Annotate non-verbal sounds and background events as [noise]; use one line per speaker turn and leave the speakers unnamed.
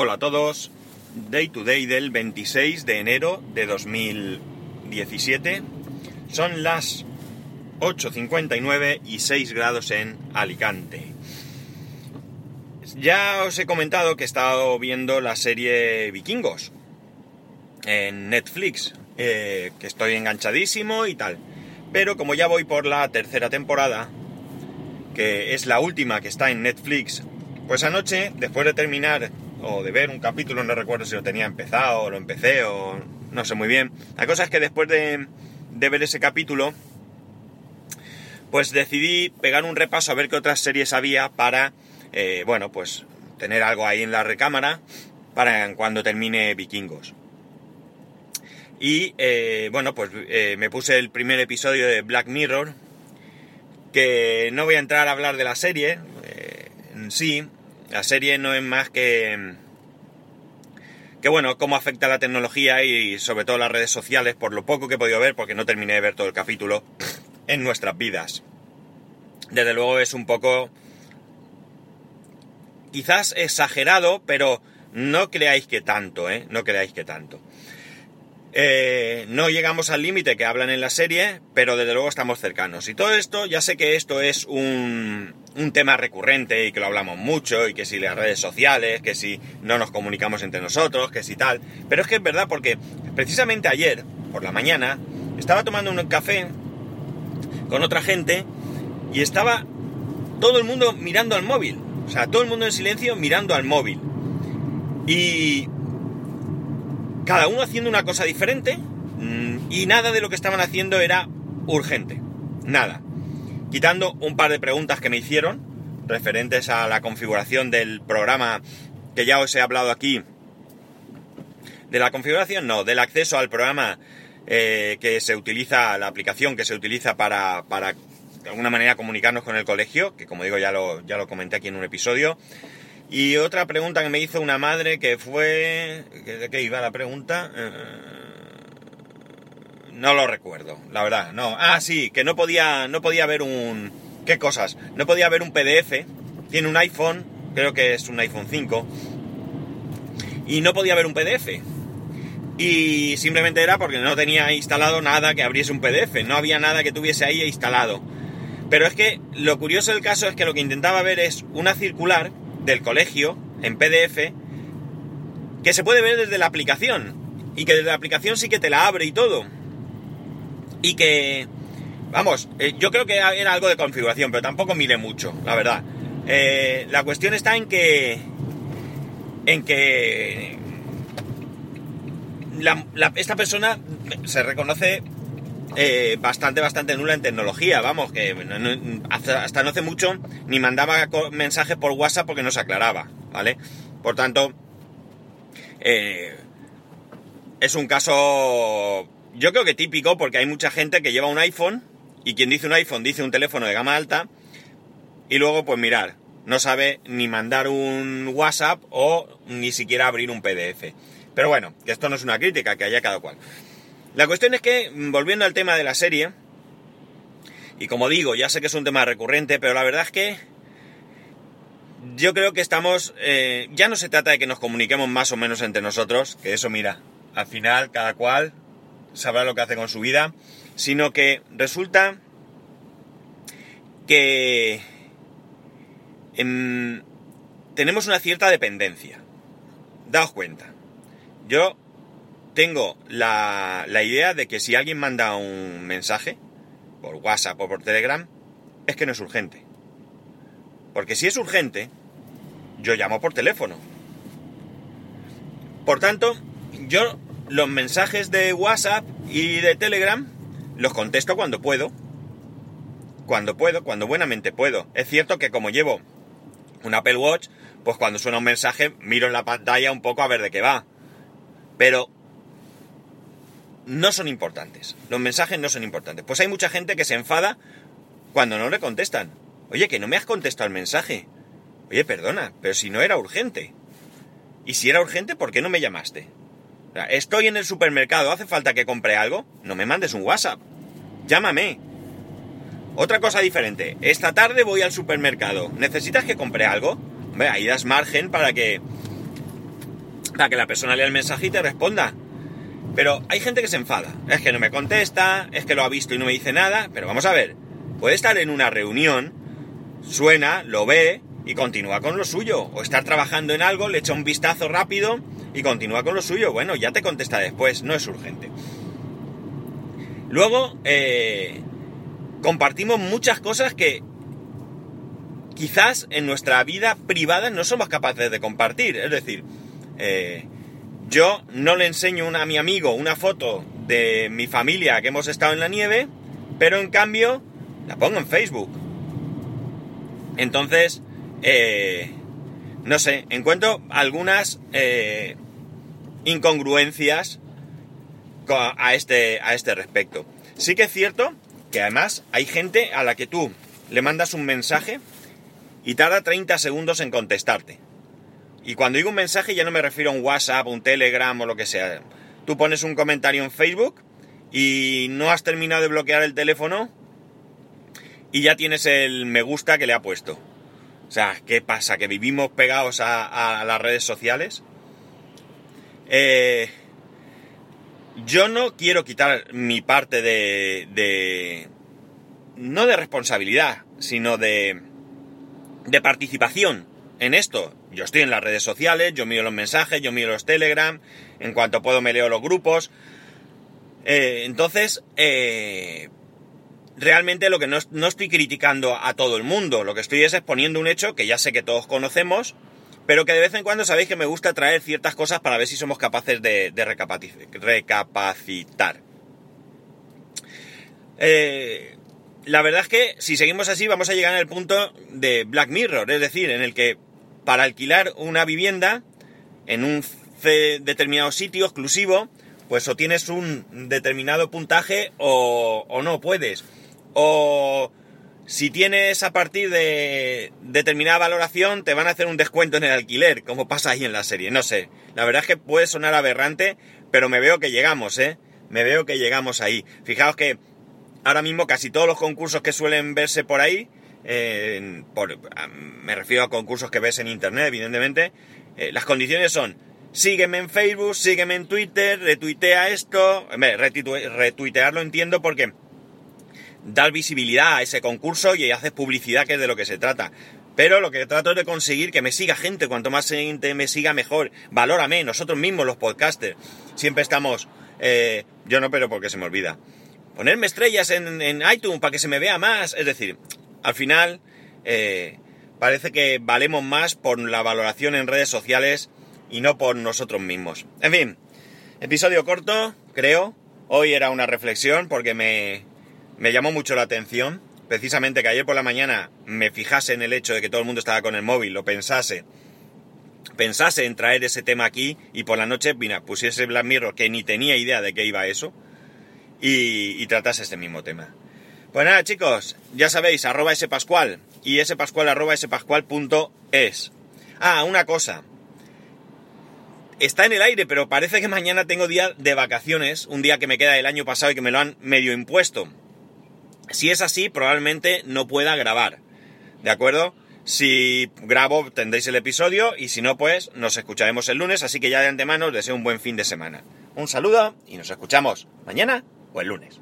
Hola a todos, Day to Day del 26 de enero de 2017. Son las 8.59 y 6 grados en Alicante. Ya os he comentado que he estado viendo la serie Vikingos en Netflix, eh, que estoy enganchadísimo y tal. Pero como ya voy por la tercera temporada, que es la última que está en Netflix, pues anoche, después de terminar o de ver un capítulo, no recuerdo si lo tenía empezado o lo empecé o no sé muy bien. La cosa es que después de, ver ese capítulo, pues decidí pegar un repaso a ver qué otras series había para, eh, bueno, pues tener algo ahí en la recámara para cuando termine Vikingos. Y eh, bueno, pues eh, me puse el primer episodio de Black Mirror, que no voy a entrar a hablar de la serie en sí, la serie no es más que... Que bueno, cómo afecta la tecnología y sobre todo las redes sociales, por lo poco que he podido ver, porque no terminé de ver todo el capítulo, [sniffs] en nuestras vidas. Desde luego es un poco... Quizás exagerado, pero no creáis que tanto, ¿eh? No creáis que tanto. Eh, no llegamos al límite que hablan en la serie, pero desde luego estamos cercanos. Y todo esto, ya sé que esto es un, un tema recurrente y que lo hablamos mucho, y que si las redes sociales, que si no nos comunicamos entre nosotros, que si tal. Pero es que es verdad porque precisamente ayer, por la mañana, estaba tomando un café con otra gente y estaba todo el mundo mirando al móvil. O sea, todo el mundo en silencio mirando al móvil. Y cada uno haciendo una cosa diferente mm, y nada de lo que estaban haciendo era urgente. Nada. Quitando un par de preguntas que me hicieron referentes a la configuración del programa que ya os he hablado aquí. De la configuración, no, del acceso al programa eh, que se utiliza, la aplicación que se utiliza para, para de alguna manera comunicarnos con el colegio, que como digo ya lo, ya lo comenté aquí en un episodio. Y otra pregunta que me hizo una madre que fue... ¿De qué iba la pregunta? Eh, no lo recuerdo, la verdad, no. Ah, sí, que no podía, no podía ver un... ¿Qué cosas? No podía ver un PDF. Tiene un iPhone, creo que es un iPhone 5. Y no podía ver un PDF. Y simplemente era porque no tenía instalado nada que abriese un PDF. No había nada que tuviese ahí instalado. Pero es que lo curioso del caso es que lo que intentaba ver es una circular del colegio en PDF que se puede ver desde la aplicación y que desde la aplicación sí que te la abre y todo. Y que, vamos, eh, yo creo que era algo de configuración, pero tampoco mire mucho, la verdad. Eh, la cuestión está en que, en que esta persona se reconoce eh, bastante, bastante nula en tecnología, vamos, que hasta, no hace mucho ni mandaba mensajes por WhatsApp porque no se aclaraba, ¿vale? Por tanto, eh, es un caso, yo creo que típico, porque hay mucha gente que lleva un iPhone y quien dice un iPhone dice un teléfono de gama alta y luego, pues mirar, no sabe ni mandar un WhatsApp o ni siquiera abrir un PDF. Pero bueno, que esto no es una crítica, que haya cada cual. La cuestión es que, mm, volviendo al tema de la serie, y como digo, ya sé que es un tema recurrente, pero la verdad es que yo creo que estamos, eh, ya no se trata de que nos comuniquemos más o menos entre nosotros, que eso mira, al final cada cual sabrá lo que hace con su vida, sino que resulta que em, tenemos una cierta dependencia. Daos cuenta. Yo tengo la, idea de que si alguien manda un mensaje, por WhatsApp o por Telegram, es que no es urgente. Porque si es urgente, yo llamo por teléfono. Por tanto, yo los mensajes de WhatsApp y de Telegram los contesto cuando puedo. Cuando puedo, cuando buenamente puedo. Es cierto que como llevo un Apple Watch, pues cuando suena un mensaje miro en la pantalla un poco a ver de qué va. Pero no son importantes. Los mensajes no son importantes. Pues hay mucha gente que se enfada cuando no le contestan. Oye, que no me has contestado el mensaje. Oye, perdona, pero si no era urgente. Y si era urgente, ¿por qué no me llamaste? estoy en el supermercado, ¿hace falta que compre algo? No me mandes un WhatsApp. Llámame. Otra cosa diferente. Esta tarde voy al supermercado. ¿Necesitas que compre algo? Hombre, ahí das margen para que para que la persona lea el mensaje y te responda. Pero hay gente que se enfada. Es que no me contesta, es que lo ha visto y no me dice nada. Pero vamos a ver, puede estar en una reunión, suena, lo ve y continúa con lo suyo. O estar trabajando en algo, le echa un vistazo rápido y continúa con lo suyo. Bueno, ya te contesta después, no es urgente. Luego, eh, compartimos muchas cosas que quizás en nuestra vida privada no somos capaces de compartir. Es decir, eh, yo no le enseño a mi amigo una foto de mi familia que hemos estado en la nieve, pero en cambio la pongo en Facebook. Entonces, eh, no sé, encuentro algunas eh, incongruencias a este, a este respecto. Sí que es cierto que además hay gente a la que tú le mandas un mensaje y tarda 30 segundos en contestarte. Y cuando digo un mensaje ya no me refiero a un WhatsApp, un Telegram o lo que sea. Tú pones un comentario en Facebook y no has terminado de bloquear el teléfono y ya tienes el me gusta que le ha puesto. O sea, ¿qué pasa? ¿Que vivimos pegados a, las redes sociales? Eh, yo no quiero quitar mi parte de, de no de responsabilidad, sino de, de participación en esto. Yo estoy en las redes sociales, yo miro los mensajes, yo miro los Telegram, en cuanto puedo me leo los grupos. Eh, entonces, eh, realmente lo que no, no, estoy criticando a todo el mundo, lo que estoy es exponiendo un hecho que ya sé que todos conocemos, pero que de vez en cuando sabéis que me gusta traer ciertas cosas para ver si somos capaces de, recapacitar. Eh, la verdad es que si seguimos así vamos a llegar al punto de Black Mirror, es decir, en el que para alquilar una vivienda en un determinado sitio exclusivo, pues o tienes un determinado puntaje o, o no puedes. O si tienes a partir de determinada valoración, te van a hacer un descuento en el alquiler, como pasa ahí en la serie. No sé. La verdad es que puede sonar aberrante, pero me veo que llegamos, ¿eh? Me veo que llegamos ahí. Fijaos que ahora mismo casi todos los concursos que suelen verse por ahí, me refiero a concursos que ves en internet, evidentemente, eh, las condiciones son sígueme en Facebook, sígueme en Twitter, retuitea esto, retuitearlo entiendo porque dar visibilidad a ese concurso y haces publicidad que es de lo que se trata. Pero lo que trato es de conseguir que me siga gente, cuanto más gente me siga mejor. Valórame, nosotros mismos los podcasters. Siempre estamos, eh, yo no, pero porque se me olvida ponerme estrellas en, iTunes para que se me vea más. Es decir, al final eh, parece que valemos más por la valoración en redes sociales y no por nosotros mismos. En fin, episodio corto, creo. Hoy era una reflexión porque me, me llamó mucho la atención. Precisamente que ayer por la mañana me fijase en el hecho de que todo el mundo estaba con el móvil, lo pensase, pensase en traer ese tema aquí y por la noche, mira, pusiese Black Mirror que ni tenía idea de qué iba eso y, tratase este mismo tema. Pues nada, chicos, ya sabéis, arroba ese pascual y ese pascual arroba ese pascual punto es. Ah, una cosa. Está en el aire, pero parece que mañana tengo día de vacaciones, un día que me queda del año pasado y que me lo han medio impuesto. Si es así, probablemente no pueda grabar. ¿De acuerdo? Si grabo, tendréis el episodio y si no, pues nos escucharemos el lunes, así que ya de antemano os deseo un buen fin de semana. Un saludo y nos escuchamos mañana o el lunes.